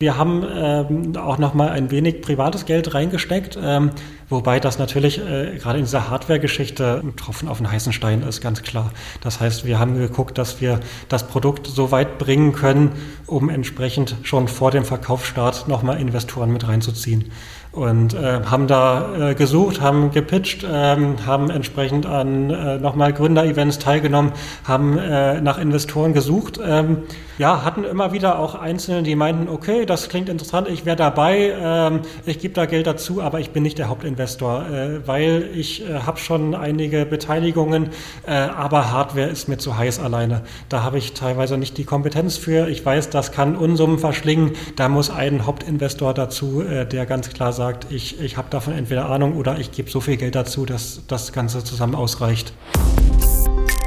Wir haben ähm, auch noch mal ein wenig privates Geld reingesteckt, ähm, wobei das natürlich äh, gerade in dieser Hardware-Geschichte ein Tropfen auf den heißen Stein ist, ganz klar. Das heißt, wir haben geguckt, dass wir das Produkt so weit bringen können, um entsprechend schon vor dem Verkaufsstart noch mal Investoren mit reinzuziehen und äh, haben da äh, gesucht, haben gepitcht, ähm, haben entsprechend an äh, nochmal Gründer-Events teilgenommen, haben äh, nach Investoren gesucht. Ähm, ja, hatten immer wieder auch Einzelne, die meinten, okay, das klingt interessant, ich wäre dabei, ähm, ich gebe da Geld dazu, aber ich bin nicht der Hauptinvestor, äh, weil ich äh, habe schon einige Beteiligungen, äh, aber Hardware ist mir zu heiß alleine. Da habe ich teilweise nicht die Kompetenz für. Ich weiß, das kann Unsummen verschlingen. Da muss ein Hauptinvestor dazu, äh, der ganz klar sagt, ich, ich habe davon entweder Ahnung oder ich gebe so viel Geld dazu, dass das Ganze zusammen ausreicht.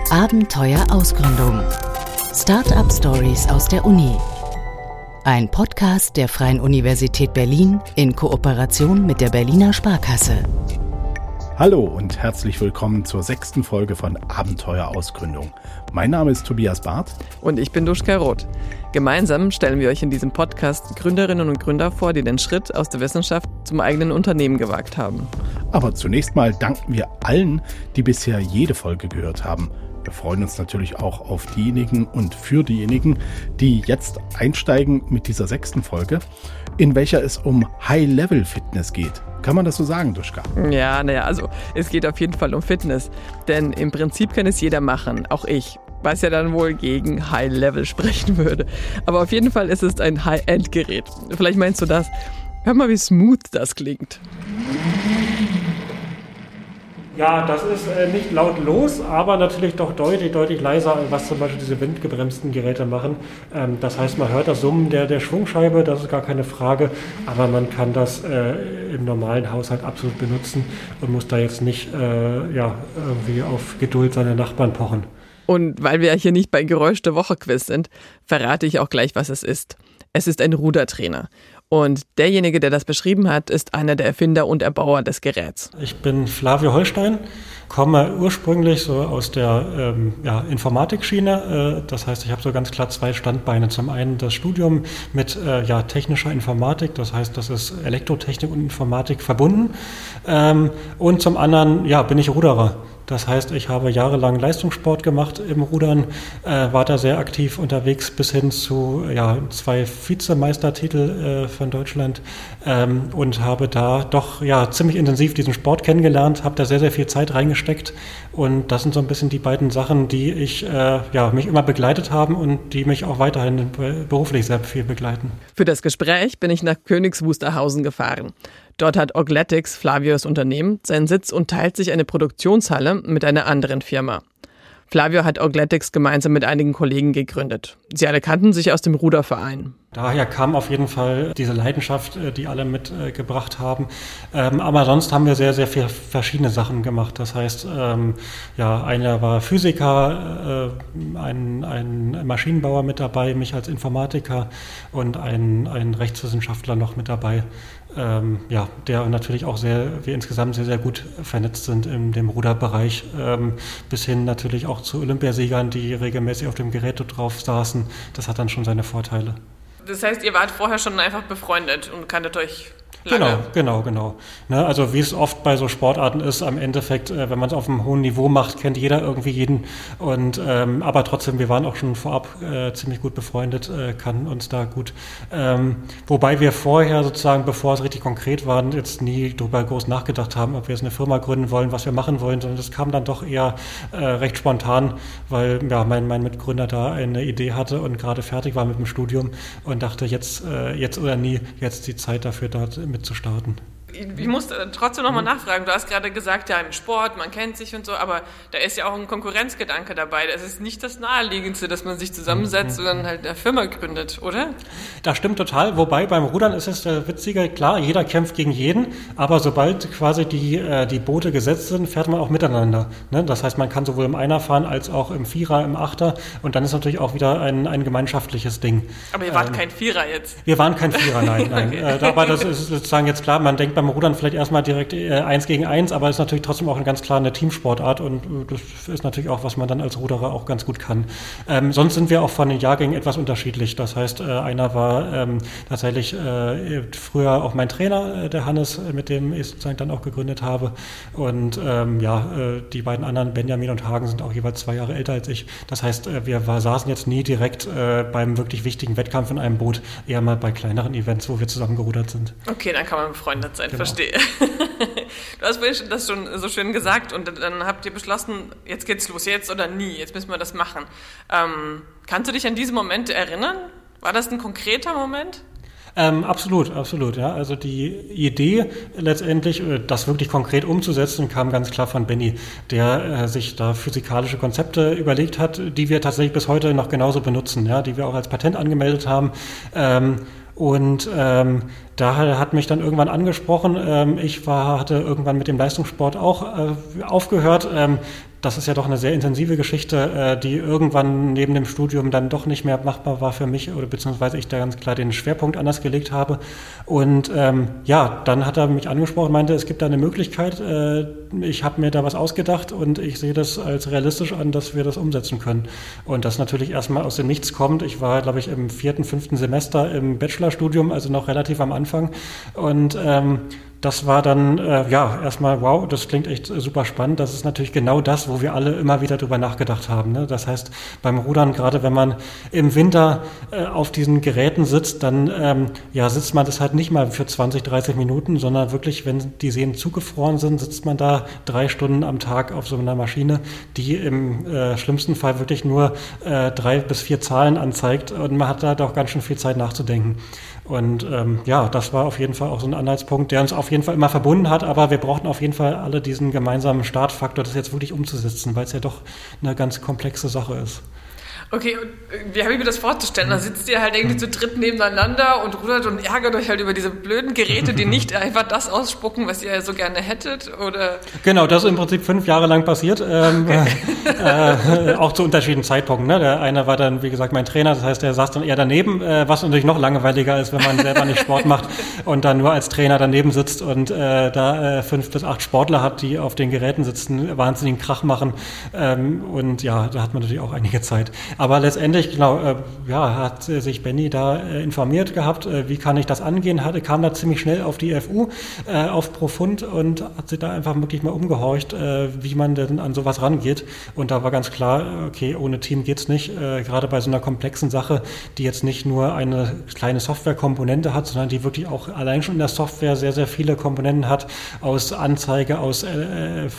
Abenteuer Ausgründung. Startup Stories aus der Uni. Ein Podcast der Freien Universität Berlin in Kooperation mit der Berliner Sparkasse. Hallo und herzlich willkommen zur sechsten Folge von Abenteuer Ausgründung. Mein Name ist Tobias Barth. Und ich bin Duschka Roth. Gemeinsam stellen wir euch in diesem Podcast Gründerinnen und Gründer vor, die den Schritt aus der Wissenschaft zum eigenen Unternehmen gewagt haben. Aber zunächst mal danken wir allen, die bisher jede Folge gehört haben. Wir freuen uns natürlich auch auf diejenigen und für diejenigen, die jetzt einsteigen mit dieser sechsten Folge, in welcher es um High-Level-Fitness geht. Kann man das so sagen, Duschka? Ja, naja, also es geht auf jeden Fall um Fitness. Denn im Prinzip kann es jeder machen, auch ich. Was ja dann wohl gegen High Level sprechen würde. Aber auf jeden Fall ist es ein High-End-Gerät. Vielleicht meinst du das. Hör mal, wie smooth das klingt. Ja, das ist äh, nicht lautlos, aber natürlich doch deutlich, deutlich leiser, was zum Beispiel diese windgebremsten Geräte machen. Ähm, das heißt, man hört das Summen der, der Schwungscheibe, das ist gar keine Frage, aber man kann das äh, im normalen Haushalt absolut benutzen und muss da jetzt nicht äh, ja, irgendwie auf Geduld seiner Nachbarn pochen. Und weil wir hier nicht bei Geräusch der Woche Quiz sind, verrate ich auch gleich, was es ist. Es ist ein Rudertrainer. Und derjenige, der das beschrieben hat, ist einer der Erfinder und Erbauer des Geräts. Ich bin Flavio Holstein, komme ursprünglich so aus der ähm, ja, Informatikschiene. Äh, das heißt, ich habe so ganz klar zwei Standbeine. Zum einen das Studium mit äh, ja, technischer Informatik, das heißt, das ist Elektrotechnik und Informatik verbunden. Ähm, und zum anderen ja, bin ich Ruderer. Das heißt, ich habe jahrelang Leistungssport gemacht im Rudern, äh, war da sehr aktiv unterwegs bis hin zu ja, zwei Vizemeistertitel äh, von Deutschland ähm, und habe da doch ja ziemlich intensiv diesen Sport kennengelernt, habe da sehr, sehr viel Zeit reingesteckt und das sind so ein bisschen die beiden Sachen, die ich äh, ja, mich immer begleitet haben und die mich auch weiterhin beruflich sehr viel begleiten. Für das Gespräch bin ich nach Königs Wusterhausen gefahren. Dort hat Ogletics, Flavios Unternehmen, seinen Sitz und teilt sich eine Produktionshalle mit einer anderen Firma. Flavio hat Ogletics gemeinsam mit einigen Kollegen gegründet. Sie alle kannten sich aus dem Ruderverein. Daher kam auf jeden Fall diese Leidenschaft, äh, die alle mitgebracht haben. Ähm, aber sonst haben wir sehr, sehr viele verschiedene Sachen gemacht. Das heißt, ähm, ja, einer war Physiker, äh, ein, ein Maschinenbauer mit dabei, mich als Informatiker und ein, ein Rechtswissenschaftler noch mit dabei ähm, ja, der natürlich auch sehr, wir insgesamt sehr, sehr gut vernetzt sind in dem Ruderbereich, ähm, bis hin natürlich auch zu Olympiasiegern, die regelmäßig auf dem Gerät drauf saßen. Das hat dann schon seine Vorteile. Das heißt, ihr wart vorher schon einfach befreundet und kanntet euch Lange. Genau, genau, genau. Ne, also wie es oft bei so Sportarten ist, am Endeffekt, äh, wenn man es auf einem hohen Niveau macht, kennt jeder irgendwie jeden. Und ähm, aber trotzdem, wir waren auch schon vorab äh, ziemlich gut befreundet, äh, kannten uns da gut. Ähm, wobei wir vorher sozusagen, bevor es richtig konkret war, jetzt nie darüber groß nachgedacht haben, ob wir jetzt eine Firma gründen wollen, was wir machen wollen, sondern das kam dann doch eher äh, recht spontan, weil ja mein, mein Mitgründer da eine Idee hatte und gerade fertig war mit dem Studium und dachte, jetzt, äh, jetzt oder nie, jetzt die Zeit dafür dort mitzustarten. Ich muss trotzdem nochmal nachfragen. Du hast gerade gesagt, ja, im Sport, man kennt sich und so, aber da ist ja auch ein Konkurrenzgedanke dabei. Das ist nicht das Naheliegendste, dass man sich zusammensetzt und dann halt eine Firma gründet, oder? Das stimmt total. Wobei beim Rudern ist es äh, witziger, klar, jeder kämpft gegen jeden, aber sobald quasi die, äh, die Boote gesetzt sind, fährt man auch miteinander. Ne? Das heißt, man kann sowohl im Einer fahren als auch im Vierer, im Achter und dann ist natürlich auch wieder ein, ein gemeinschaftliches Ding. Aber ihr wart ähm, kein Vierer jetzt? Wir waren kein Vierer, nein, nein. okay. äh, aber das ist sozusagen jetzt klar, man denkt beim Rudern vielleicht erstmal direkt äh, eins gegen eins, aber ist natürlich trotzdem auch eine ganz klar eine Teamsportart und äh, das ist natürlich auch, was man dann als Ruderer auch ganz gut kann. Ähm, sonst sind wir auch von den Jahrgängen etwas unterschiedlich. Das heißt, äh, einer war ähm, tatsächlich äh, früher auch mein Trainer, der Hannes, mit dem ich sozusagen dann auch gegründet habe. Und ähm, ja, die beiden anderen, Benjamin und Hagen, sind auch jeweils zwei Jahre älter als ich. Das heißt, wir war, saßen jetzt nie direkt äh, beim wirklich wichtigen Wettkampf in einem Boot, eher mal bei kleineren Events, wo wir zusammen gerudert sind. Okay, dann kann man befreundet sein, genau. verstehe. du hast das schon so schön gesagt und dann habt ihr beschlossen, jetzt geht's los, jetzt oder nie, jetzt müssen wir das machen. Ähm, kannst du dich an diese Momente erinnern? War das ein konkreter Moment? Ähm, absolut, absolut. Ja. Also die Idee letztendlich, äh, das wirklich konkret umzusetzen, kam ganz klar von Benny, der äh, sich da physikalische Konzepte überlegt hat, die wir tatsächlich bis heute noch genauso benutzen, ja, die wir auch als Patent angemeldet haben. Ähm, und ähm, da hat mich dann irgendwann angesprochen. Ähm, ich war, hatte irgendwann mit dem Leistungssport auch äh, aufgehört. Ähm, das ist ja doch eine sehr intensive Geschichte, äh, die irgendwann neben dem Studium dann doch nicht mehr machbar war für mich oder beziehungsweise ich da ganz klar den Schwerpunkt anders gelegt habe. Und ähm, ja, dann hat er mich angesprochen, meinte, es gibt da eine Möglichkeit. Äh, ich habe mir da was ausgedacht und ich sehe das als realistisch an, dass wir das umsetzen können. Und das natürlich erstmal aus dem Nichts kommt. Ich war, glaube ich, im vierten, fünften Semester im Bachelorstudium, also noch relativ am Anfang. Und ähm, das war dann, äh, ja, erstmal, wow, das klingt echt super spannend. Das ist natürlich genau das, wo wir alle immer wieder drüber nachgedacht haben. Ne? Das heißt, beim Rudern, gerade wenn man im Winter äh, auf diesen Geräten sitzt, dann ähm, ja, sitzt man das halt nicht mal für 20, 30 Minuten, sondern wirklich, wenn die Seen zugefroren sind, sitzt man da drei Stunden am Tag auf so einer Maschine, die im äh, schlimmsten Fall wirklich nur äh, drei bis vier Zahlen anzeigt und man hat da doch ganz schön viel Zeit nachzudenken. Und ähm, ja, das war auf jeden Fall auch so ein Anhaltspunkt, der uns auf jeden Fall immer verbunden hat, aber wir brauchten auf jeden Fall alle diesen gemeinsamen Startfaktor, das jetzt wirklich umzusetzen, weil es ja doch eine ganz komplexe Sache ist. Okay, und äh, wie habe ich mir das vorzustellen? Da sitzt ihr halt irgendwie zu dritt nebeneinander und rudert und ärgert euch halt über diese blöden Geräte, die nicht einfach das ausspucken, was ihr so gerne hättet, oder? Genau, das ist im Prinzip fünf Jahre lang passiert, ähm, okay. äh, auch zu unterschiedlichen Zeitpunkten. Ne? Der eine war dann, wie gesagt, mein Trainer, das heißt, der saß dann eher daneben, äh, was natürlich noch langweiliger ist, wenn man selber nicht Sport macht und dann nur als Trainer daneben sitzt und äh, da äh, fünf bis acht Sportler hat, die auf den Geräten sitzen, wahnsinnigen Krach machen ähm, und ja, da hat man natürlich auch einige Zeit. Aber letztendlich, genau, äh, ja, hat sich Benny da äh, informiert gehabt, äh, wie kann ich das angehen, hatte, kam da ziemlich schnell auf die FU, äh, auf Profund und hat sich da einfach wirklich mal umgehorcht, äh, wie man denn an sowas rangeht. Und da war ganz klar, okay, ohne Team geht's nicht, äh, gerade bei so einer komplexen Sache, die jetzt nicht nur eine kleine Softwarekomponente hat, sondern die wirklich auch allein schon in der Software sehr, sehr viele Komponenten hat, aus Anzeige, aus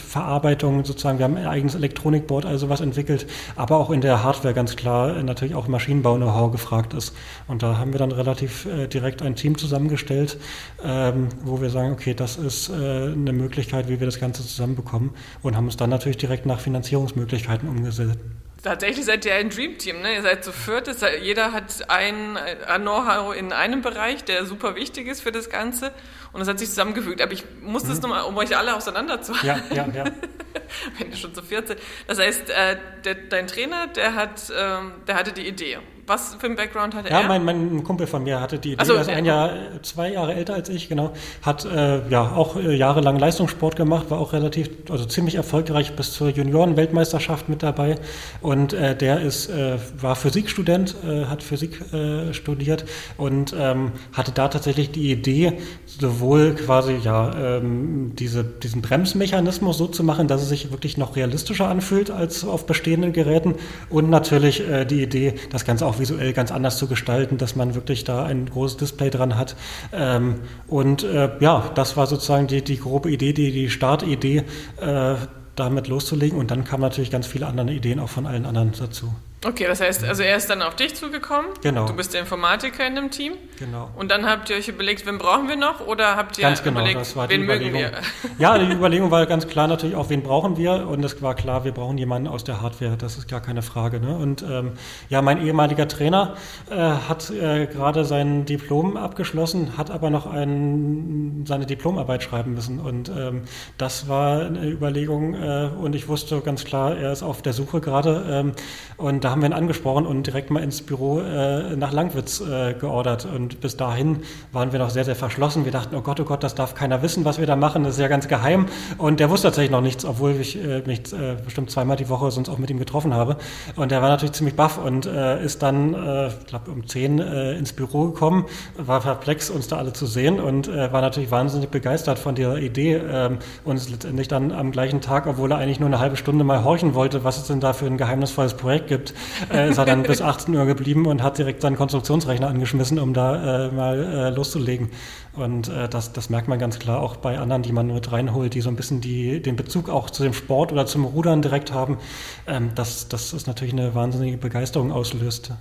Verarbeitung sozusagen. Wir haben ein eigenes Elektronikboard, also was entwickelt, aber auch in der Hardware ganz ganz klar natürlich auch Maschinenbau-Know-how gefragt ist. Und da haben wir dann relativ äh, direkt ein Team zusammengestellt, ähm, wo wir sagen, okay, das ist äh, eine Möglichkeit, wie wir das Ganze zusammenbekommen und haben uns dann natürlich direkt nach Finanzierungsmöglichkeiten umgesetzt. Tatsächlich seid ihr ein Dreamteam, ne? Ihr seid zu viert, jeder hat ein, ein Know-how in einem Bereich, der super wichtig ist für das Ganze. Und das hat sich zusammengefügt. Aber ich muss das mhm. nochmal, um euch alle auseinanderzuhalten. Ja, ja, ja. Wenn ihr schon zu viert seid. Das heißt, äh, der, dein Trainer, der hat, ähm, der hatte die Idee. Was für ein Background hatte ja, er? Ja, mein, mein Kumpel von mir hatte die Idee, so, er ist ein Jahr, zwei Jahre älter als ich, genau, hat äh, ja auch äh, jahrelang Leistungssport gemacht, war auch relativ, also ziemlich erfolgreich bis zur Junioren-Weltmeisterschaft mit dabei und äh, der ist, äh, war Physikstudent, äh, hat Physik äh, studiert und ähm, hatte da tatsächlich die Idee, sowohl quasi ja ähm, diese, diesen Bremsmechanismus so zu machen, dass es sich wirklich noch realistischer anfühlt als auf bestehenden Geräten und natürlich die Idee, das Ganze auch visuell ganz anders zu gestalten, dass man wirklich da ein großes Display dran hat. Ähm, und äh, ja, das war sozusagen die, die grobe Idee, die, die Startidee, äh, damit loszulegen. Und dann kamen natürlich ganz viele andere Ideen auch von allen anderen dazu. Okay, das heißt, also er ist dann auf dich zugekommen. Genau. Du bist der Informatiker in dem Team. Genau. Und dann habt ihr euch überlegt, wen brauchen wir noch? Oder habt ihr ganz genau, überlegt, das war wen die mögen wir? Ja, die Überlegung war ganz klar natürlich auch, wen brauchen wir? Und es war klar, wir brauchen jemanden aus der Hardware. Das ist gar keine Frage. Ne? Und ähm, ja, mein ehemaliger Trainer äh, hat äh, gerade sein Diplom abgeschlossen, hat aber noch ein, seine Diplomarbeit schreiben müssen. Und ähm, das war eine Überlegung. Äh, und ich wusste ganz klar, er ist auf der Suche gerade. Ähm, und da haben wir ihn angesprochen und direkt mal ins Büro äh, nach Langwitz äh, geordert. Und bis dahin waren wir noch sehr, sehr verschlossen. Wir dachten, oh Gott, oh Gott, das darf keiner wissen, was wir da machen. Das ist ja ganz geheim. Und der wusste tatsächlich noch nichts, obwohl ich äh, mich äh, bestimmt zweimal die Woche sonst auch mit ihm getroffen habe. Und der war natürlich ziemlich baff und äh, ist dann, äh, ich glaube, um zehn äh, ins Büro gekommen, war perplex, uns da alle zu sehen und äh, war natürlich wahnsinnig begeistert von dieser Idee ähm, und letztendlich dann am gleichen Tag, obwohl er eigentlich nur eine halbe Stunde mal horchen wollte, was es denn da für ein geheimnisvolles Projekt gibt, äh, ist er dann bis 18 Uhr geblieben und hat direkt seinen Konstruktionsrechner angeschmissen, um da äh, mal äh, loszulegen. Und äh, das, das merkt man ganz klar auch bei anderen, die man mit reinholt, die so ein bisschen die, den Bezug auch zu dem Sport oder zum Rudern direkt haben. Ähm, dass das natürlich eine wahnsinnige Begeisterung auslöst.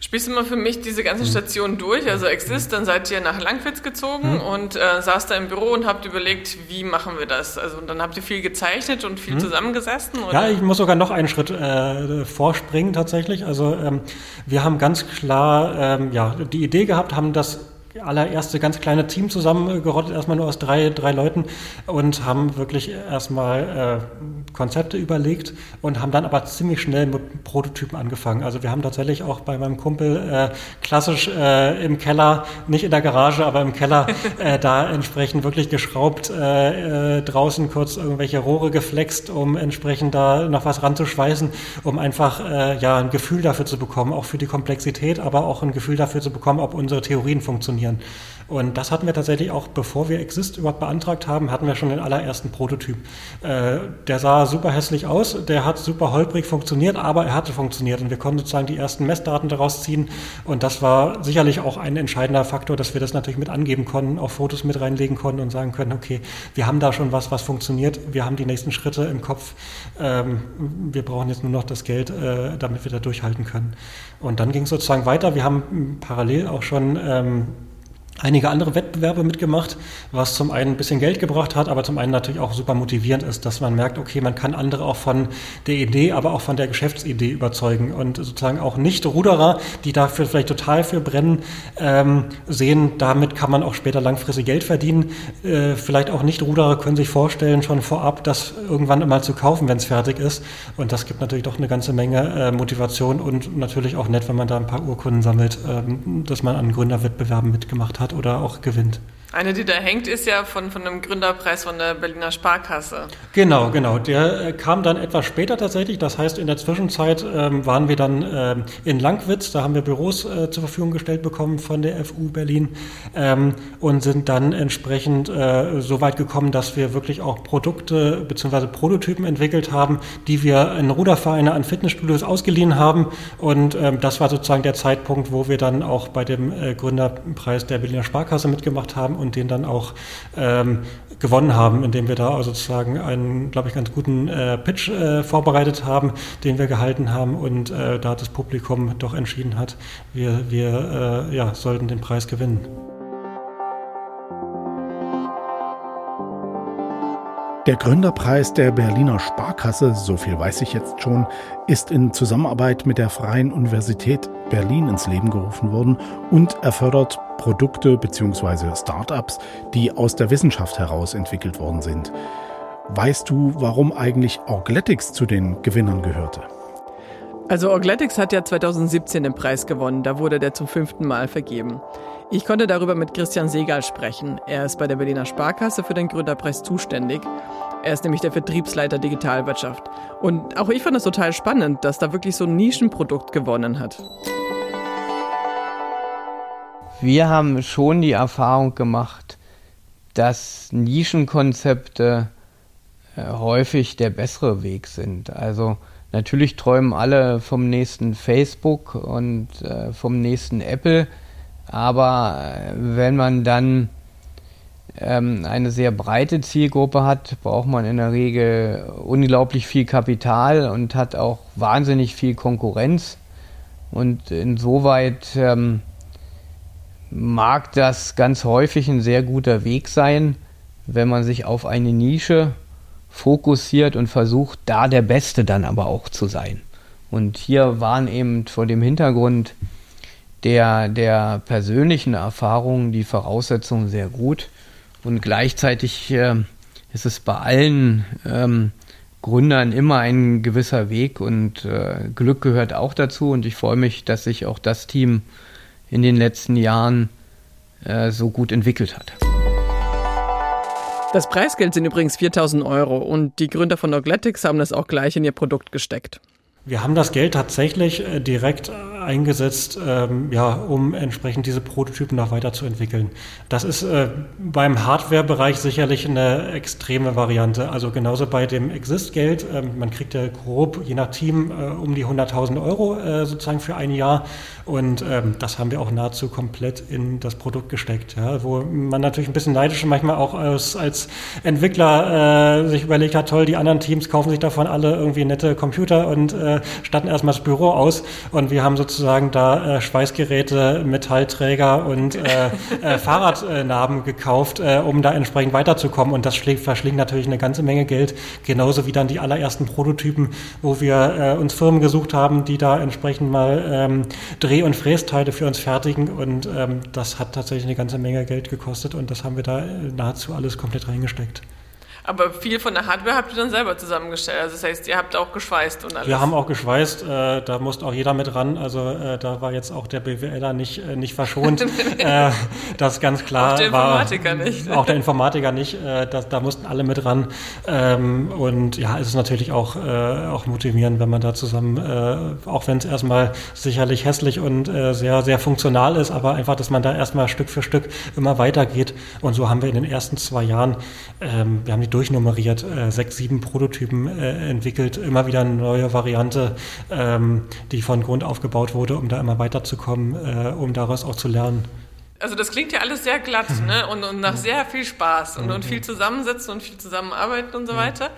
Spielst du mal für mich diese ganze hm. Station durch, also Exist, dann seid ihr nach Langwitz gezogen mhm. und äh, saß da im Büro und habt überlegt, wie machen wir das? Also dann habt ihr viel gezeichnet und viel mhm. zusammengesessen? Oder? Ja, ich muss sogar noch einen Schritt äh, vorspringen tatsächlich. Also ähm, wir haben ganz klar ähm, ja, die Idee gehabt, haben das allererste ganz kleine Team zusammengerottet, erstmal nur aus drei, drei Leuten und haben wirklich erstmal äh, Konzepte überlegt und haben dann aber ziemlich schnell mit Prototypen angefangen. Also wir haben tatsächlich auch bei meinem Kumpel äh, klassisch äh, im Keller, nicht in der Garage, aber im Keller, äh, da entsprechend wirklich geschraubt, äh, äh, draußen kurz irgendwelche Rohre geflext, um entsprechend da noch was ranzuschweißen, um einfach ja ein Gefühl dafür zu bekommen, auch für die Komplexität, aber auch ein Gefühl dafür zu bekommen, ob unsere Theorien funktionieren funktionieren. Und das hatten wir tatsächlich auch, bevor wir Exist überhaupt beantragt haben, hatten wir schon den allerersten Prototyp. Äh, der sah super hässlich aus, der hat super holprig funktioniert, aber er hatte funktioniert und wir konnten sozusagen die ersten Messdaten daraus ziehen. Und das war sicherlich auch ein entscheidender Faktor, dass wir das natürlich mit angeben konnten, auf Fotos mit reinlegen konnten und sagen können, okay, wir haben da schon was, was funktioniert, wir haben die nächsten Schritte im Kopf, ähm, wir brauchen jetzt nur noch das Geld, äh, damit wir da durchhalten können. Und dann ging es sozusagen weiter. Wir haben parallel auch schon ähm, einige andere Wettbewerbe mitgemacht, was zum einen ein bisschen Geld gebracht hat, aber zum einen natürlich auch super motivierend ist, dass man merkt, okay, man kann andere auch von der Idee, aber auch von der Geschäftsidee überzeugen und sozusagen auch nicht Ruderer, die dafür vielleicht total für brennen, ähm, sehen, damit kann man auch später langfristig Geld verdienen. Äh, vielleicht auch nicht Ruderer können sich vorstellen, schon vorab das irgendwann mal zu kaufen, wenn es fertig ist. Und das gibt natürlich doch eine ganze Menge äh, Motivation und natürlich auch nett, wenn man da ein paar Urkunden sammelt, ähm, dass man an Gründerwettbewerben mitgemacht hat hat oder auch gewinnt. Eine, die da hängt, ist ja von, von einem Gründerpreis von der Berliner Sparkasse. Genau, genau. Der äh, kam dann etwas später tatsächlich. Das heißt, in der Zwischenzeit ähm, waren wir dann ähm, in Langwitz. Da haben wir Büros äh, zur Verfügung gestellt bekommen von der FU Berlin ähm, und sind dann entsprechend äh, so weit gekommen, dass wir wirklich auch Produkte bzw. Prototypen entwickelt haben, die wir in Rudervereine an Fitnessstudios ausgeliehen haben. Und ähm, das war sozusagen der Zeitpunkt, wo wir dann auch bei dem äh, Gründerpreis der Berliner Sparkasse mitgemacht haben und den dann auch ähm, gewonnen haben, indem wir da also sozusagen einen, glaube ich, ganz guten äh, Pitch äh, vorbereitet haben, den wir gehalten haben und äh, da das Publikum doch entschieden hat, wir, wir äh, ja, sollten den Preis gewinnen. Der Gründerpreis der Berliner Sparkasse, so viel weiß ich jetzt schon, ist in Zusammenarbeit mit der Freien Universität Berlin ins Leben gerufen worden und erfördert Produkte bzw. Startups, die aus der Wissenschaft heraus entwickelt worden sind. Weißt du, warum eigentlich Orgletics zu den Gewinnern gehörte? Also Orgletics hat ja 2017 den Preis gewonnen, da wurde der zum fünften Mal vergeben. Ich konnte darüber mit Christian Segal sprechen. Er ist bei der Berliner Sparkasse für den Gründerpreis zuständig. Er ist nämlich der Vertriebsleiter Digitalwirtschaft. Und auch ich fand es total spannend, dass da wirklich so ein Nischenprodukt gewonnen hat. Wir haben schon die Erfahrung gemacht, dass Nischenkonzepte äh, häufig der bessere Weg sind. Also natürlich träumen alle vom nächsten Facebook und äh, vom nächsten Apple. Aber äh, wenn man dann ähm, eine sehr breite Zielgruppe hat, braucht man in der Regel unglaublich viel Kapital und hat auch wahnsinnig viel Konkurrenz. Und insoweit ähm, mag das ganz häufig ein sehr guter Weg sein, wenn man sich auf eine Nische fokussiert und versucht, da der Beste dann aber auch zu sein. Und hier waren eben vor dem Hintergrund der, der persönlichen Erfahrungen die Voraussetzungen sehr gut. Und gleichzeitig äh, ist es bei allen ähm, Gründern immer ein gewisser Weg und äh, Glück gehört auch dazu. Und ich freue mich, dass sich auch das Team in den letzten Jahren äh, so gut entwickelt hat. Das Preisgeld sind übrigens 4000 Euro und die Gründer von Ogletics haben das auch gleich in ihr Produkt gesteckt. Wir haben das Geld tatsächlich äh, direkt eingesetzt, ähm, ja, um entsprechend diese Prototypen noch weiterzuentwickeln. Das ist äh, beim Hardware-Bereich sicherlich eine extreme Variante. Also genauso bei dem Exist-Geld. Ähm, man kriegt ja grob, je nach Team, äh, um die 100.000 Euro äh, sozusagen für ein Jahr. Und ähm, das haben wir auch nahezu komplett in das Produkt gesteckt. Ja, wo man natürlich ein bisschen neidisch manchmal auch als, als Entwickler äh, sich überlegt hat, toll, die anderen Teams kaufen sich davon alle irgendwie nette Computer und äh, statten erstmal das Büro aus. Und wir haben sozusagen da äh, Schweißgeräte, Metallträger und äh, äh, Fahrradnarben gekauft, äh, um da entsprechend weiterzukommen. Und das schlägt, verschlingt natürlich eine ganze Menge Geld, genauso wie dann die allerersten Prototypen, wo wir äh, uns Firmen gesucht haben, die da entsprechend mal ähm, Dreh- und Frästeile für uns fertigen. Und ähm, das hat tatsächlich eine ganze Menge Geld gekostet und das haben wir da nahezu alles komplett reingesteckt. Aber viel von der Hardware habt ihr dann selber zusammengestellt. Also das heißt, ihr habt auch geschweißt und alles. Wir haben auch geschweißt, äh, da musste auch jeder mit ran. Also äh, da war jetzt auch der BWLer nicht, äh, nicht verschont. äh, das ganz klar auch der Informatiker war, nicht. Auch der Informatiker nicht. Äh, das, da mussten alle mit ran. Ähm, und ja, es ist natürlich auch, äh, auch motivierend, wenn man da zusammen, auch wenn es erstmal sicherlich hässlich und sehr, sehr funktional ist, aber einfach, dass man da erstmal Stück für Stück immer weitergeht. Und so haben wir in den ersten zwei Jahren, ähm, wir haben die durchnummeriert, äh, sechs, sieben Prototypen äh, entwickelt, immer wieder eine neue Variante, ähm, die von Grund aufgebaut wurde, um da immer weiterzukommen, äh, um daraus auch zu lernen. Also das klingt ja alles sehr glatt ne? und, und nach sehr viel Spaß und, und viel zusammensitzen und viel zusammenarbeiten und so weiter.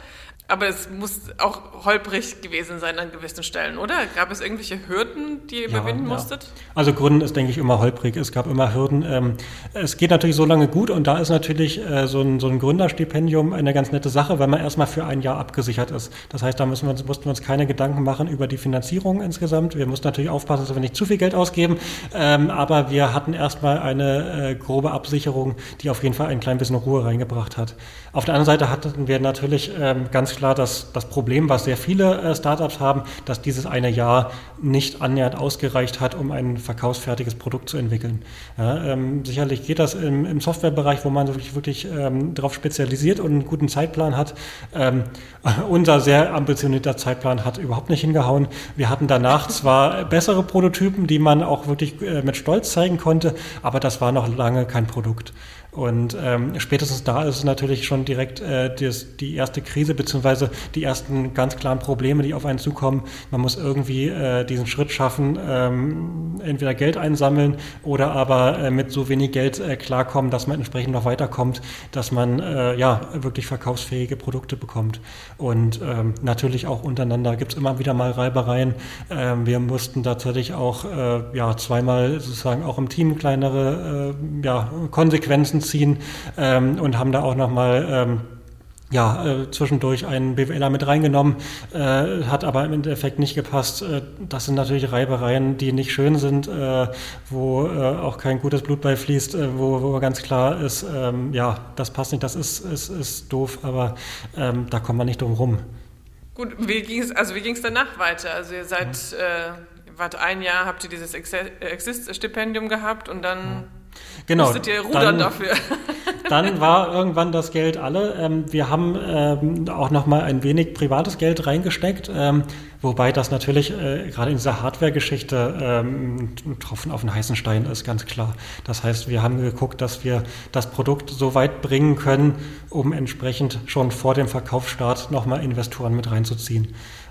Aber es muss auch holprig gewesen sein an gewissen Stellen, oder? Gab es irgendwelche Hürden, die ihr Ja, überwinden ja. musstet? Also Gründen ist, denke ich, immer holprig. Es gab immer Hürden. Ähm, es geht natürlich so lange gut und da ist natürlich äh, so, ein, so ein Gründerstipendium eine ganz nette Sache, weil man erstmal für ein Jahr abgesichert ist. Das heißt, da müssen wir mussten wir uns keine Gedanken machen über die Finanzierung insgesamt. Wir mussten natürlich aufpassen, dass wir nicht zu viel Geld ausgeben, ähm, aber wir hatten erstmal eine äh, grobe Absicherung, die auf jeden Fall ein klein bisschen Ruhe reingebracht hat. Auf der anderen Seite hatten wir natürlich ähm, ganz klar das, das Problem, was sehr viele äh, Startups haben, dass dieses eine Jahr nicht annähernd ausgereicht hat, um ein verkaufsfertiges Produkt zu entwickeln. Ja, ähm, sicherlich geht das im, im Softwarebereich, wo man sich wirklich ähm, darauf spezialisiert und einen guten Zeitplan hat. Ähm, unser sehr ambitionierter Zeitplan hat überhaupt nicht hingehauen. Wir hatten danach zwar bessere Prototypen, die man auch wirklich äh, mit Stolz zeigen konnte, aber das war noch lange kein Produkt. Und ähm, spätestens da ist es natürlich schon direkt äh, das, die erste Krise beziehungsweise die ersten ganz klaren Probleme, die auf einen zukommen. Man muss irgendwie äh, diesen Schritt schaffen, ähm, entweder Geld einsammeln oder aber äh, mit so wenig Geld äh, klarkommen, dass man entsprechend noch weiterkommt, dass man äh, ja wirklich verkaufsfähige Produkte bekommt. Und ähm, natürlich auch untereinander gibt es immer wieder mal Reibereien. Ähm, wir mussten tatsächlich auch äh, ja zweimal sozusagen auch im Team kleinere äh, ja, Konsequenzen ziehen ähm, und haben da auch nochmal ähm, ja, äh, zwischendurch einen BWLer mit reingenommen, äh, hat aber im Endeffekt nicht gepasst. Äh, das sind natürlich Reibereien, die nicht schön sind, äh, wo äh, auch kein gutes Blut bei fließt, äh, wo, wo ganz klar ist, ähm, ja, das passt nicht, das ist, ist, ist doof, aber ähm, da kommt man nicht drum rum. Gut, wie ging es also wie ging's danach weiter? Also ihr seid, äh, wart ein Jahr, habt ihr dieses Exist-Stipendium gehabt und dann Genau. musstet ihr rudern dann, dafür. Dann war irgendwann das Geld alle. Ähm, wir haben ähm, auch noch mal ein wenig privates Geld reingesteckt, ähm, wobei das natürlich äh, gerade in dieser Hardware-Geschichte ähm, ein Tropfen auf den heißen Stein ist, ganz klar. Das heißt, wir haben geguckt, dass wir das Produkt so weit bringen können, um entsprechend schon vor dem Verkaufsstart noch mal Investoren mit reinzuziehen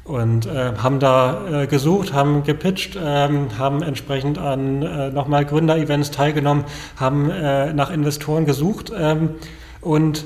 und äh, haben da äh, gesucht, haben gepitcht, ähm, haben entsprechend an äh, nochmal Gründer-Events teilgenommen, haben äh, nach Investoren gesucht ähm, und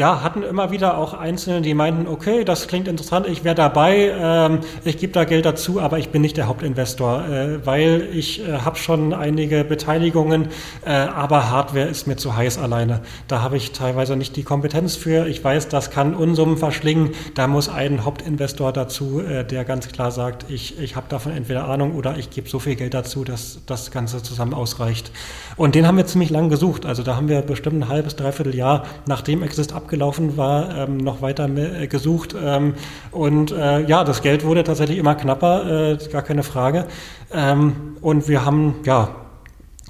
ja, hatten immer wieder auch Einzelne, die meinten, okay, das klingt interessant, ich wäre dabei, ähm, ich gebe da Geld dazu, aber ich bin nicht der Hauptinvestor, äh, weil ich äh, habe schon einige Beteiligungen, äh, aber Hardware ist mir zu heiß alleine. Da habe ich teilweise nicht die Kompetenz für. Ich weiß, das kann Unsummen verschlingen. Da muss ein Hauptinvestor dazu, äh, der ganz klar sagt, ich, ich habe davon entweder Ahnung oder ich gebe so viel Geld dazu, dass das Ganze zusammen ausreicht. Und den haben wir ziemlich lang gesucht. Also da haben wir bestimmt ein halbes, dreiviertel Jahr, nachdem Exist abgeschlossen abgelaufen war, ähm, noch weiter äh, gesucht. Ähm, und äh, ja, das Geld wurde tatsächlich immer knapper, äh, gar keine Frage. Ähm, und wir haben ja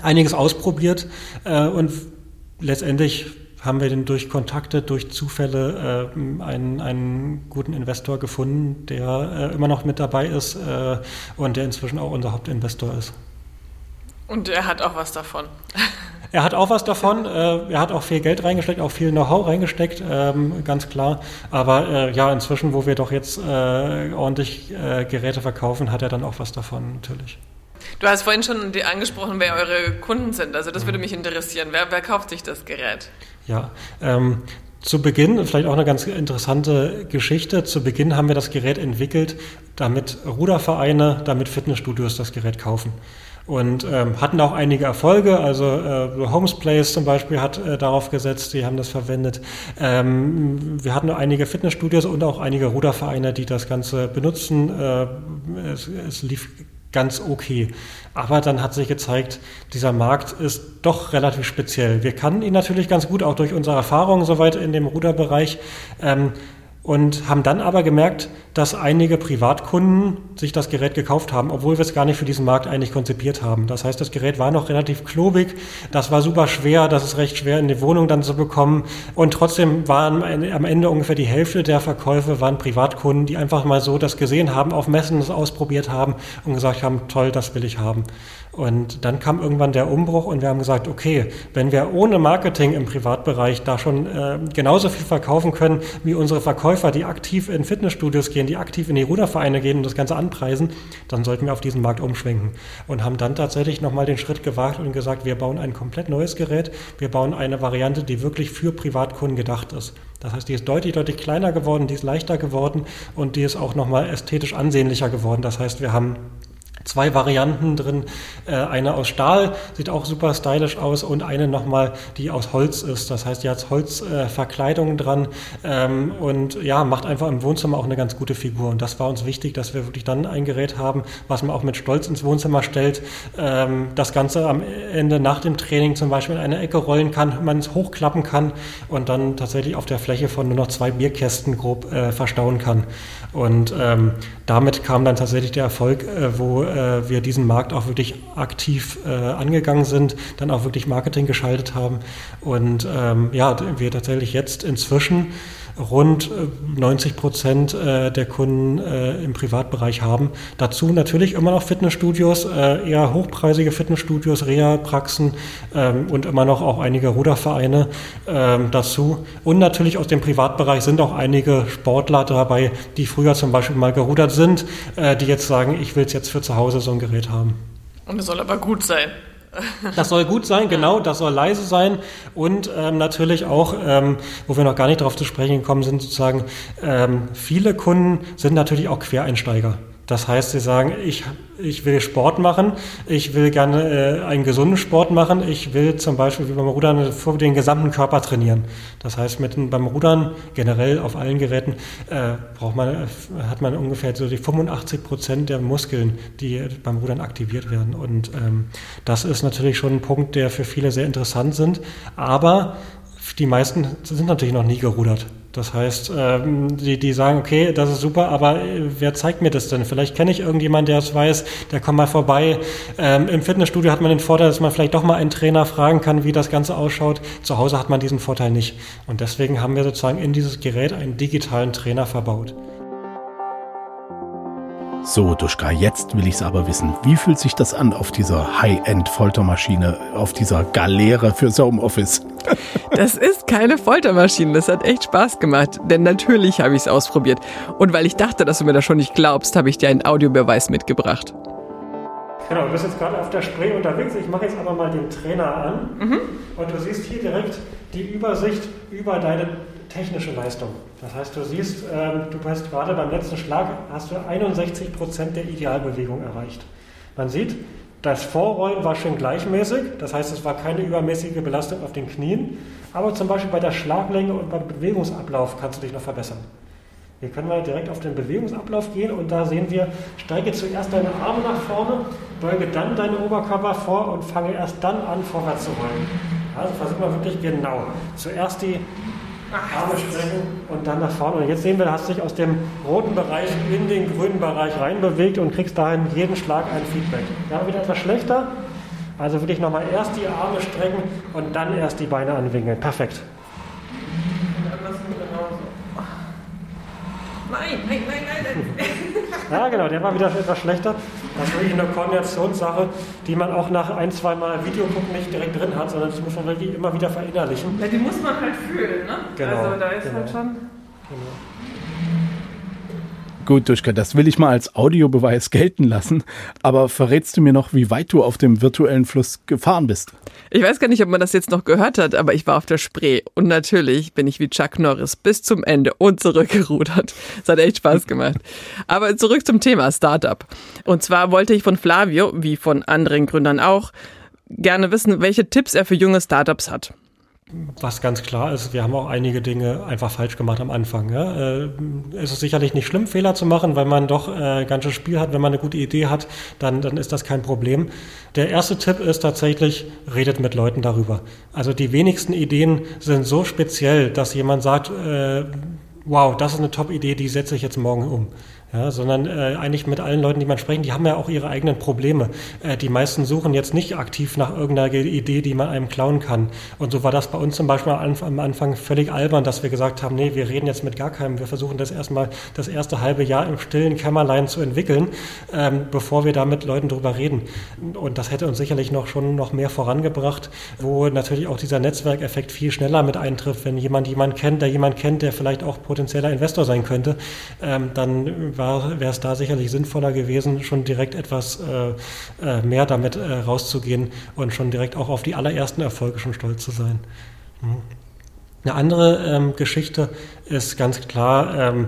einiges ausprobiert und letztendlich haben wir denn durch Kontakte, durch Zufälle äh, einen, einen guten Investor gefunden, der äh, immer noch mit dabei ist äh, und der inzwischen auch unser Hauptinvestor ist. Und er hat auch was davon. Er hat auch was davon. Äh, er hat auch viel Geld reingesteckt, auch viel Know-how reingesteckt, ähm, ganz klar. Aber äh, ja, inzwischen, wo wir doch jetzt äh, ordentlich äh, Geräte verkaufen, hat er dann auch was davon, natürlich. Du hast vorhin schon angesprochen, wer eure Kunden sind. Also das würde mich interessieren. Wer, wer kauft sich das Gerät? Ja, ähm, zu Beginn, vielleicht auch eine ganz interessante Geschichte, zu Beginn haben wir das Gerät entwickelt, damit Rudervereine, damit Fitnessstudios das Gerät kaufen. Und ähm, hatten auch einige Erfolge, also äh, Homes Place zum Beispiel hat äh, darauf gesetzt, die haben das verwendet. Ähm, wir hatten einige Fitnessstudios und auch einige Rudervereine, die das Ganze benutzen. Äh, es, es lief ganz okay. Aber dann hat sich gezeigt, dieser Markt ist doch relativ speziell. Wir kannten ihn natürlich ganz gut, auch durch unsere Erfahrungen soweit in dem Ruderbereich. Ähm, und haben dann aber gemerkt, dass einige Privatkunden sich das Gerät gekauft haben, obwohl wir es gar nicht für diesen Markt eigentlich konzipiert haben. Das heißt, das Gerät war noch relativ klobig, das war super schwer, das ist recht schwer in die Wohnung dann zu bekommen und trotzdem waren am Ende ungefähr die Hälfte der Verkäufe waren Privatkunden, die einfach mal so das gesehen haben, auf Messen das ausprobiert haben und gesagt haben, toll, das will ich haben. Und dann kam irgendwann der Umbruch und wir haben gesagt, okay, wenn wir ohne Marketing im Privatbereich da schon äh, genauso viel verkaufen können wie unsere Verkäufer, die aktiv in Fitnessstudios gehen, die aktiv in die Rudervereine gehen und das Ganze anpreisen, dann sollten wir auf diesen Markt umschwenken. Und haben dann tatsächlich nochmal den Schritt gewagt und gesagt, wir bauen ein komplett neues Gerät, wir bauen eine Variante, die wirklich für Privatkunden gedacht ist. Das heißt, die ist deutlich, deutlich kleiner geworden, die ist leichter geworden und die ist auch nochmal ästhetisch ansehnlicher geworden. Das heißt, wir haben zwei Varianten drin. Äh, eine aus Stahl, sieht auch super stylisch aus und eine nochmal, die aus Holz ist. Das heißt, die hat Holzverkleidungen dran ähm, und ja, macht einfach im Wohnzimmer auch eine ganz gute Figur. Und das war uns wichtig, dass wir wirklich dann ein Gerät haben, was man auch mit Stolz ins Wohnzimmer stellt. Ähm, das Ganze am Ende nach dem Training zum Beispiel in eine Ecke rollen kann, man es hochklappen kann und dann tatsächlich auf der Fläche von nur noch zwei Bierkästen grob äh, verstauen kann. Und ähm, damit kam dann tatsächlich der Erfolg, äh, wo äh, wir diesen Markt auch wirklich aktiv äh, angegangen sind, dann auch wirklich Marketing geschaltet haben. Und ähm, ja, wir tatsächlich jetzt inzwischen rund 90 äh, Prozent äh, der Kunden äh, im Privatbereich haben. Dazu natürlich immer noch Fitnessstudios, eher hochpreisige Fitnessstudios, Reha-Praxen ähm, und immer noch auch einige Rudervereine ähm, dazu. Und natürlich aus dem Privatbereich sind auch einige Sportler dabei, die früher zum Beispiel mal gerudert sind, die jetzt sagen, ich will jetzt für zu Hause so ein Gerät haben. Und es soll aber gut sein. Das soll gut sein, genau, das soll leise sein und ähm, natürlich auch, ähm, wo wir noch gar nicht darauf zu sprechen gekommen sind, sozusagen, ähm, viele Kunden sind natürlich auch Quereinsteiger. Das heißt, sie sagen, ich, ich will Sport machen, ich will gerne äh, einen gesunden Sport machen, ich will zum Beispiel wie beim Rudern den gesamten Körper trainieren. Das heißt, mit, beim Rudern generell auf allen Geräten äh, braucht man, hat man ungefähr so die 85 Prozent der Muskeln, die beim Rudern aktiviert werden. Und ähm, das ist natürlich schon ein Punkt, der für viele sehr interessant sind. Aber die meisten sind natürlich noch nie gerudert. Das heißt, ähm, die, die sagen, okay, das ist super, aber äh, wer zeigt mir das denn? Vielleicht kenne ich irgendjemanden, der es weiß, der kommt mal vorbei. Ähm, Im Fitnessstudio hat man den Vorteil, dass man vielleicht doch mal einen Trainer fragen kann, wie das Ganze ausschaut. Zu Hause hat man diesen Vorteil nicht. Und deswegen haben wir sozusagen in dieses Gerät einen digitalen Trainer verbaut. So, Duschka, jetzt will ich es aber wissen. Wie fühlt sich das an auf dieser High-End-Foltermaschine, auf dieser Galeere fürs Homeoffice? Das ist keine Foltermaschine. Das hat echt Spaß gemacht. Denn natürlich habe ich es ausprobiert. Und weil ich dachte, dass du mir das schon nicht glaubst, habe ich dir einen Audiobeweis mitgebracht. Genau, du bist jetzt gerade auf der Spree unterwegs. Ich mache jetzt aber mal den Trainer an. Mhm. Und du siehst hier direkt die Übersicht über deine technische Leistung. Das heißt, du siehst, äh, du hast gerade beim letzten Schlag hast du 61 Prozent der Idealbewegung erreicht. Man sieht, das Vorrollen war schön gleichmäßig, das heißt, es war keine übermäßige Belastung auf den Knien, aber zum Beispiel bei der Schlaglänge und beim Bewegungsablauf kannst du dich noch verbessern. Wir können mal direkt auf den Bewegungsablauf gehen und da sehen wir, steige zuerst deine Arme nach vorne, beuge dann deinen Oberkörper vor und fange erst dann an, vorwärts zu rollen. Also versuch mal wirklich genau. Zuerst die Arme strecken und dann nach vorne. Und jetzt sehen wir, du hast dich aus dem roten Bereich in den grünen Bereich reinbewegt und kriegst dahin jeden Schlag ein Feedback. Ja, wieder etwas schlechter. Also wirklich nochmal erst die Arme strecken und dann erst die Beine anwinkeln. Perfekt. Nein, nein, nein, nein. Ja, genau, der war wieder etwas schlechter. Das ist wirklich eine Koordinationssache, die man auch nach ein, zwei Mal Videogucken nicht direkt drin hat, sondern das muss man wirklich immer wieder verinnerlichen. Ja, die muss man halt fühlen, ne? Genau, Also da ist genau. halt schon. Genau. Gut, Duschka, das will ich mal als Audiobeweis gelten lassen. Aber verrätst du mir noch, wie weit du auf dem virtuellen Fluss gefahren bist? Ich weiß gar nicht, ob man das jetzt noch gehört hat, aber ich war auf der Spree und natürlich bin ich wie Chuck Norris bis zum Ende und zurückgerudert. Es hat echt Spaß gemacht. Aber zurück zum Thema Startup. Und zwar wollte ich von Flavio, wie von anderen Gründern auch, gerne wissen, welche Tipps er für junge Startups hat. Was ganz klar ist, wir haben auch einige Dinge einfach falsch gemacht am Anfang. Ja? Äh, es ist sicherlich nicht schlimm, Fehler zu machen, weil man doch äh, ganz schön Spiel hat. Wenn man eine gute Idee hat, dann, dann ist das kein Problem. Der erste Tipp ist tatsächlich, redet mit Leuten darüber. Also die wenigsten Ideen sind so speziell, dass jemand sagt, äh, wow, das ist eine Top-Idee, die setze ich jetzt morgen um. Ja, sondern äh, eigentlich mit allen Leuten, die man sprechen, die haben ja auch ihre eigenen Probleme. Äh, die meisten suchen jetzt nicht aktiv nach irgendeiner Idee, die man einem klauen kann. Und so war das bei uns zum Beispiel am Anfang völlig albern, dass wir gesagt haben, nee, wir reden jetzt mit gar keinem. Wir versuchen das erstmal das erste halbe Jahr im stillen Kämmerlein zu entwickeln, ähm, bevor wir da mit Leuten drüber reden. Und das hätte uns sicherlich noch schon noch mehr vorangebracht, wo natürlich auch dieser Netzwerkeffekt viel schneller mit eintrifft, wenn jemand jemanden kennt, der jemand kennt, der vielleicht auch potenzieller Investor sein könnte, ähm, dann wäre es da sicherlich sinnvoller gewesen, schon direkt etwas äh, äh, mehr damit äh, rauszugehen und schon direkt auch auf die allerersten Erfolge schon stolz zu sein. Mhm. Eine andere ähm, Geschichte ist ganz klar, ähm,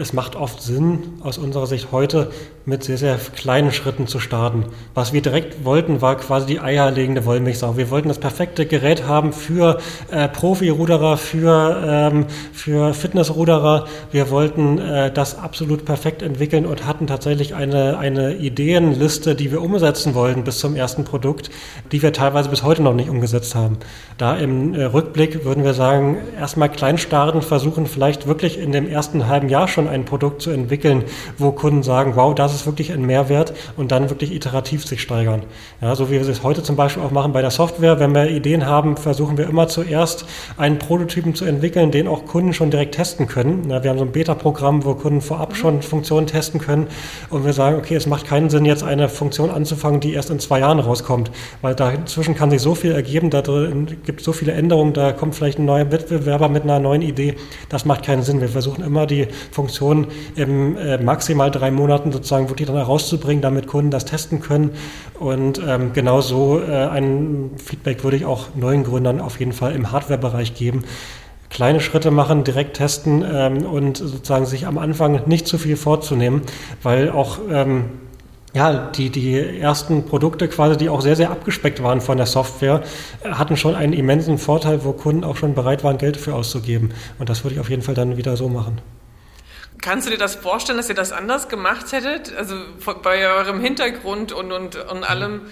es macht oft Sinn, aus unserer Sicht heute mit sehr, sehr kleinen Schritten zu starten. Was wir direkt wollten, war quasi die eierlegende Wollmilchsau. Wir wollten das perfekte Gerät haben für äh, Profi-Ruderer, für, ähm, für Fitnessruderer. Wir wollten äh, das absolut perfekt entwickeln und hatten tatsächlich eine, eine Ideenliste, die wir umsetzen wollten bis zum ersten Produkt, die wir teilweise bis heute noch nicht umgesetzt haben. Da im äh, Rückblick würden wir sagen, erstmal klein starten, versuchen vielleicht wirklich in dem ersten halben Jahr schon ein Produkt zu entwickeln, wo Kunden sagen, wow, das ist wirklich ein Mehrwert und dann wirklich iterativ sich steigern. Ja, so wie wir es heute zum Beispiel auch machen bei der Software. Wenn wir Ideen haben, versuchen wir immer zuerst einen Prototypen zu entwickeln, den auch Kunden schon direkt testen können. Ja, wir haben so ein Beta-Programm, wo Kunden vorab schon Funktionen testen können und wir sagen, okay, es macht keinen Sinn, jetzt eine Funktion anzufangen, die erst in zwei Jahren rauskommt, weil dazwischen kann sich so viel ergeben, da gibt so viele Änderungen, da kommt vielleicht ein neuer Wettbewerber mit einer neuen Idee. Das macht keinen Sinn. Wir versuchen immer die Funktion im äh, maximal drei Monaten sozusagen wirklich dann herauszubringen, damit Kunden das testen können. Und ähm, genau so äh, ein Feedback würde ich auch neuen Gründern auf jeden Fall im Hardware-Bereich geben kleine Schritte machen, direkt testen ähm, und sozusagen sich am Anfang nicht zu viel vorzunehmen, weil auch ähm, ja, die, die ersten Produkte quasi, die auch sehr, sehr abgespeckt waren von der Software, hatten schon einen immensen Vorteil, wo Kunden auch schon bereit waren, Geld für auszugeben. Und das würde ich auf jeden Fall dann wieder so machen. Kannst du dir das vorstellen, dass ihr das anders gemacht hättet? Also bei eurem Hintergrund und, und, und allem,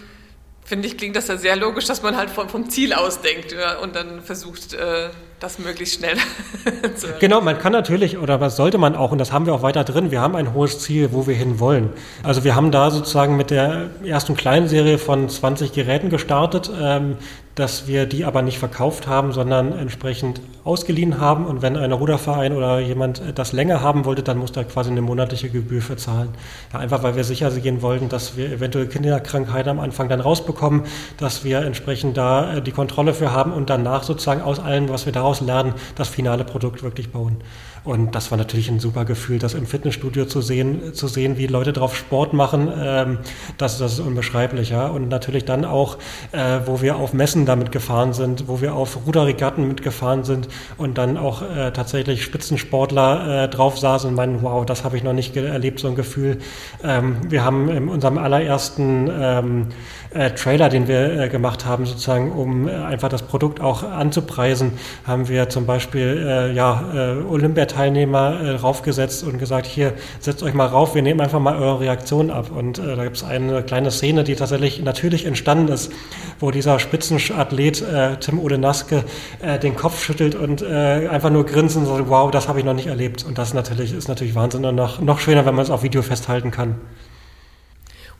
finde ich, klingt das ja sehr logisch, dass man halt vom, vom Ziel ausdenkt ja, und dann versucht, äh, das möglichst schnell zu erreichen. Genau, man kann natürlich, oder was sollte man auch, und das haben wir auch weiter drin, wir haben ein hohes Ziel, wo wir hin wollen. Also wir haben da sozusagen mit der ersten kleinen Serie von 20 Geräten gestartet, ähm, dass wir die aber nicht verkauft haben, sondern entsprechend ausgeliehen haben. Und wenn ein Ruderverein oder jemand das länger haben wollte, dann muss da quasi eine monatliche Gebühr für zahlen. Ja, einfach weil wir sicher gehen wollten, dass wir eventuell Kinderkrankheiten am Anfang dann rausbekommen, dass wir entsprechend da die Kontrolle für haben und danach sozusagen aus allem, was wir daraus lernen, das finale Produkt wirklich bauen. Und das war natürlich ein super Gefühl, das im Fitnessstudio zu sehen, zu sehen, wie Leute drauf Sport machen. Ähm, das, das ist unbeschreiblich, ja. Und natürlich dann auch, äh, wo wir auf Messen damit gefahren sind, wo wir auf Ruderregatten mitgefahren sind und dann auch äh, tatsächlich Spitzensportler äh, drauf saßen und meinen, wow, das habe ich noch nicht erlebt, so ein Gefühl. Ähm, wir haben in unserem allerersten ähm, äh, Trailer, den wir äh, gemacht haben, sozusagen, um äh, einfach das Produkt auch anzupreisen, haben wir zum Beispiel äh, ja, äh, Olympiateilnehmer äh, raufgesetzt und gesagt, hier, setzt euch mal rauf, wir nehmen einfach mal eure Reaktion ab. Und äh, da gibt es eine kleine Szene, die tatsächlich natürlich entstanden ist, wo dieser olympische Athlet äh, Tim Odenaske äh, den Kopf schüttelt und äh, einfach nur grinsen und sagt, wow, das habe ich noch nicht erlebt. Und das natürlich, ist natürlich Wahnsinn und noch, noch schöner, wenn man es auf Video festhalten kann.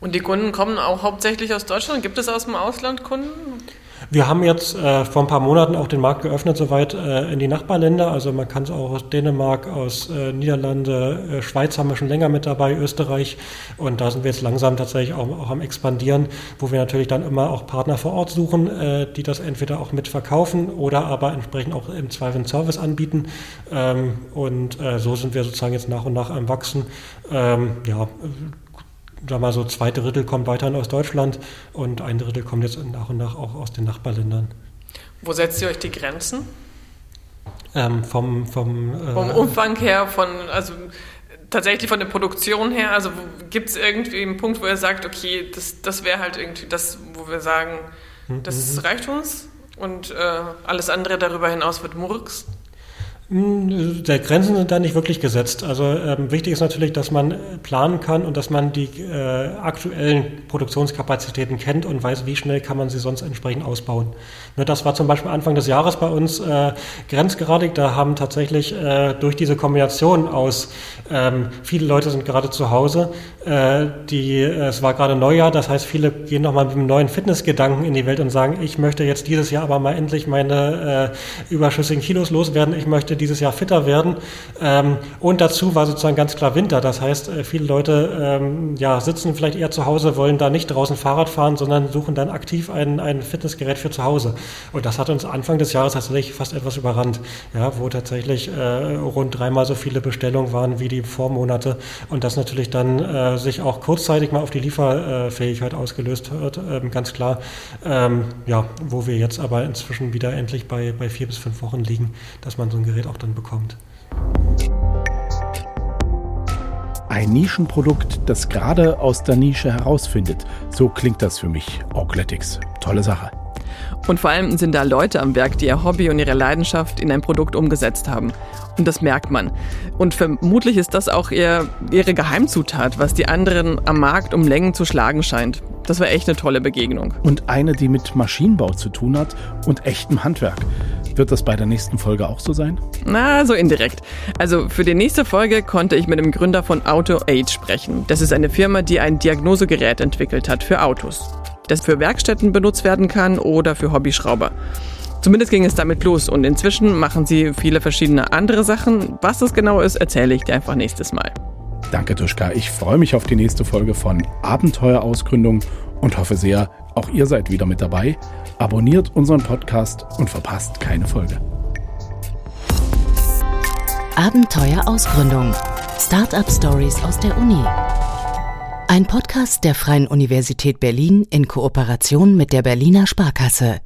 Und die Kunden kommen auch hauptsächlich aus Deutschland? Gibt es aus dem Ausland Kunden? Wir haben jetzt äh, vor ein paar Monaten auch den Markt geöffnet, soweit äh, in die Nachbarländer. Also man kann es auch aus Dänemark, aus äh, Niederlande, äh, Schweiz haben wir schon länger mit dabei, Österreich. Und da sind wir jetzt langsam tatsächlich auch, auch am expandieren, wo wir natürlich dann immer auch Partner vor Ort suchen, äh, die das entweder auch mitverkaufen oder aber entsprechend auch im Zweifel einen Service anbieten. Ähm, und äh, so sind wir sozusagen jetzt nach und nach am Wachsen. Ähm, ja, sag mal so zwei Drittel kommt weiterhin aus Deutschland und ein Drittel kommt jetzt nach und nach auch aus den Nachbarländern. Wo setzt ihr euch die Grenzen? Ähm, vom, vom, äh, vom Umfang her, von, also tatsächlich von der Produktion her, also gibt es irgendwie einen Punkt, wo ihr sagt, okay, das, das wäre halt irgendwie das, wo wir sagen, mhm. das mhm. reicht uns und äh, alles andere darüber hinaus wird Murks? Hm, der Grenzen sind da nicht wirklich gesetzt. Also ähm, wichtig ist natürlich, dass man planen kann und dass man die äh, aktuellen Produktionskapazitäten kennt und weiß, wie schnell kann man sie sonst entsprechend ausbauen. Ne, das war zum Beispiel Anfang des Jahres bei uns äh, grenzgeradig. Da haben tatsächlich äh, durch diese Kombination aus ähm, viele Leute sind gerade zu Hause, äh, die, äh, es war gerade Neujahr, das heißt, viele gehen nochmal mit einem neuen Fitnessgedanken in die Welt und sagen, ich möchte jetzt dieses Jahr aber mal endlich meine äh, überschüssigen Kilos loswerden, ich möchte dieses Jahr fitter werden. Ähm, und dazu war sozusagen ganz klar Winter. Das heißt, äh, viele Leute ähm, ja, sitzen vielleicht eher zu Hause, wollen da nicht draußen Fahrrad fahren, sondern suchen dann aktiv ein, ein Fitnessgerät für zu Hause. Und das hat uns Anfang des Jahres tatsächlich fast etwas überrannt, ja, wo tatsächlich äh, rund dreimal so viele Bestellungen waren wie die Vormonate. Und das natürlich dann äh, sich auch kurzzeitig mal auf die Lieferfähigkeit ausgelöst hat, ähm, ganz klar. Ähm, ja, wo wir jetzt aber inzwischen wieder endlich bei, bei vier bis fünf Wochen liegen, dass man so ein Gerät auch dann bekommt. Ein Nischenprodukt, das gerade aus der Nische herausfindet. So klingt das für mich. Augletics. Tolle Sache. Und vor allem sind da Leute am Werk, die ihr Hobby und ihre Leidenschaft in ein Produkt umgesetzt haben. Und das merkt man. Und vermutlich ist das auch ihr, ihre Geheimzutat, was die anderen am Markt um Längen zu schlagen scheint. Das war echt eine tolle Begegnung. Und eine, die mit Maschinenbau zu tun hat und echtem Handwerk. Wird das bei der nächsten Folge auch so sein? Na, so indirekt. Also für die nächste Folge konnte ich mit dem Gründer von Auto Age sprechen. Das ist eine Firma, die ein Diagnosegerät entwickelt hat für Autos das für Werkstätten benutzt werden kann oder für Hobbyschrauber. Zumindest ging es damit los und inzwischen machen sie viele verschiedene andere Sachen. Was das genau ist, erzähle ich dir einfach nächstes Mal. Danke, Tuschka. Ich freue mich auf die nächste Folge von Abenteuerausgründung und hoffe sehr, auch ihr seid wieder mit dabei. Abonniert unseren Podcast und verpasst keine Folge. Abenteuerausgründung. Startup Stories aus der Uni. Ein Podcast der Freien Universität Berlin in Kooperation mit der Berliner Sparkasse.